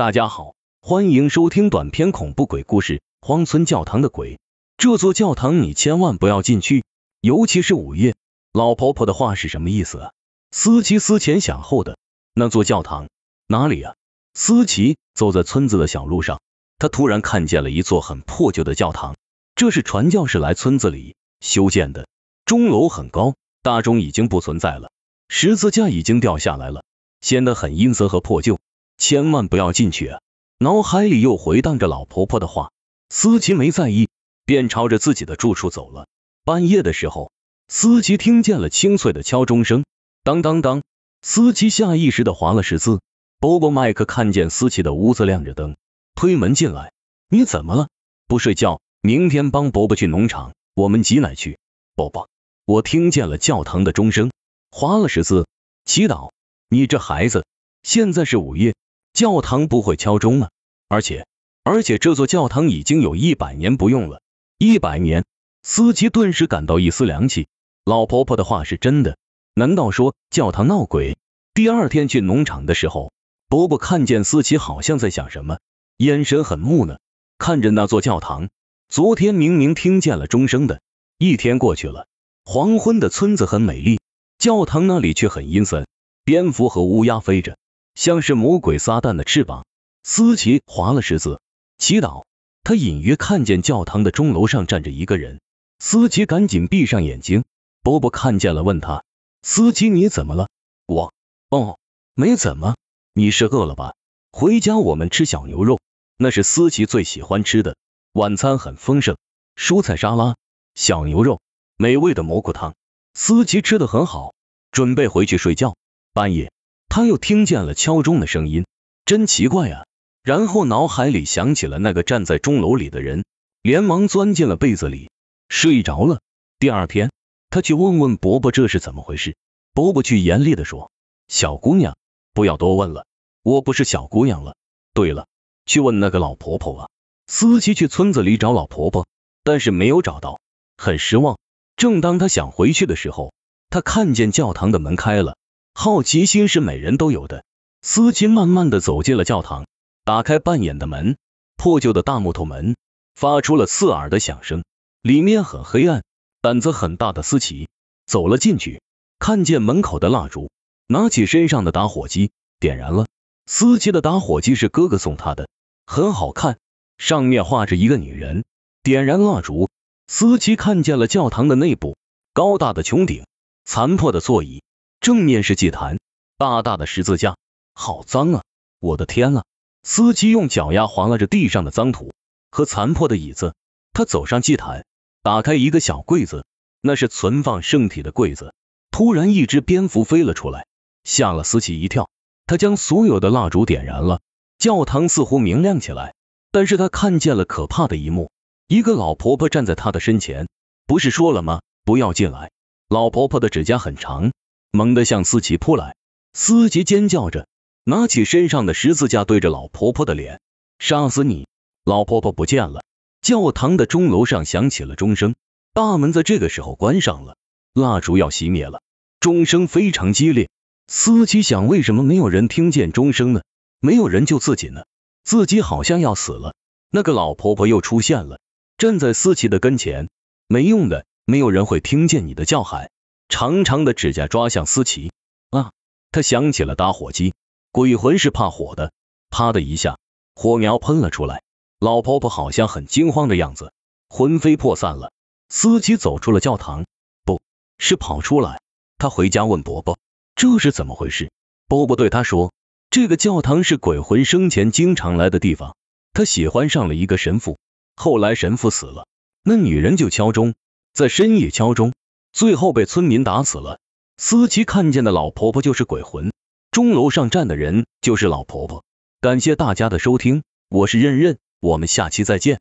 大家好，欢迎收听短篇恐怖鬼故事《荒村教堂的鬼》。这座教堂你千万不要进去，尤其是午夜。老婆婆的话是什么意思啊？思琪思前想后的，那座教堂哪里啊？思琪走在村子的小路上，他突然看见了一座很破旧的教堂，这是传教士来村子里修建的，钟楼很高，大钟已经不存在了，十字架已经掉下来了，显得很阴森和破旧。千万不要进去啊！脑海里又回荡着老婆婆的话，思琪没在意，便朝着自己的住处走了。半夜的时候，思琪听见了清脆的敲钟声，当当当，思琪下意识的划了十字。波波麦克看见思琪的屋子亮着灯，推门进来：“你怎么了？不睡觉？明天帮伯伯去农场，我们挤奶去。”伯伯，我听见了教堂的钟声，划了十字，祈祷。你这孩子，现在是午夜。教堂不会敲钟啊，而且而且这座教堂已经有一百年不用了，一百年，司机顿时感到一丝凉气。老婆婆的话是真的？难道说教堂闹鬼？第二天去农场的时候，伯伯看见思琪好像在想什么，眼神很木讷，看着那座教堂。昨天明明听见了钟声的，一天过去了，黄昏的村子很美丽，教堂那里却很阴森，蝙蝠和乌鸦飞着。像是魔鬼撒旦的翅膀。思琪划了十字，祈祷。他隐约看见教堂的钟楼上站着一个人。思琪赶紧闭上眼睛。伯伯看见了，问他：思琪，你怎么了？我，哦，没怎么。你是饿了吧？回家我们吃小牛肉，那是思琪最喜欢吃的。晚餐很丰盛，蔬菜沙拉、小牛肉、美味的蘑菇汤。思琪吃的很好，准备回去睡觉。半夜。他又听见了敲钟的声音，真奇怪啊！然后脑海里想起了那个站在钟楼里的人，连忙钻进了被子里睡着了。第二天，他去问问伯伯这是怎么回事。伯伯却严厉的说：“小姑娘，不要多问了，我不是小姑娘了。对了，去问那个老婆婆啊。”司机去村子里找老婆婆，但是没有找到，很失望。正当他想回去的时候，他看见教堂的门开了。好奇心是每人都有的。司机慢慢的走进了教堂，打开半掩的门，破旧的大木头门发出了刺耳的响声，里面很黑暗。胆子很大的思琪走了进去，看见门口的蜡烛，拿起身上的打火机点燃了。司机的打火机是哥哥送他的，很好看，上面画着一个女人。点燃蜡烛，司机看见了教堂的内部，高大的穹顶，残破的座椅。正面是祭坛，大大的十字架，好脏啊！我的天啊！司机用脚丫划拉着地上的脏土和残破的椅子。他走上祭坛，打开一个小柜子，那是存放圣体的柜子。突然，一只蝙蝠飞了出来，吓了司机一跳。他将所有的蜡烛点燃了，教堂似乎明亮起来。但是他看见了可怕的一幕，一个老婆婆站在他的身前。不是说了吗？不要进来！老婆婆的指甲很长。猛地向思琪扑来，思琪尖叫着，拿起身上的十字架对着老婆婆的脸，杀死你！老婆婆不见了。教堂的钟楼上响起了钟声，大门在这个时候关上了，蜡烛要熄灭了，钟声非常激烈。思琪想，为什么没有人听见钟声呢？没有人救自己呢？自己好像要死了。那个老婆婆又出现了，站在思琪的跟前，没用的，没有人会听见你的叫喊。长长的指甲抓向思琪啊！他想起了打火机，鬼魂是怕火的。啪的一下，火苗喷了出来。老婆婆好像很惊慌的样子，魂飞魄散了。思琪走出了教堂，不是跑出来。他回家问伯伯这是怎么回事。伯伯对他说，这个教堂是鬼魂生前经常来的地方。他喜欢上了一个神父，后来神父死了，那女人就敲钟，在深夜敲钟。最后被村民打死了。司机看见的老婆婆就是鬼魂，钟楼上站的人就是老婆婆。感谢大家的收听，我是任任，我们下期再见。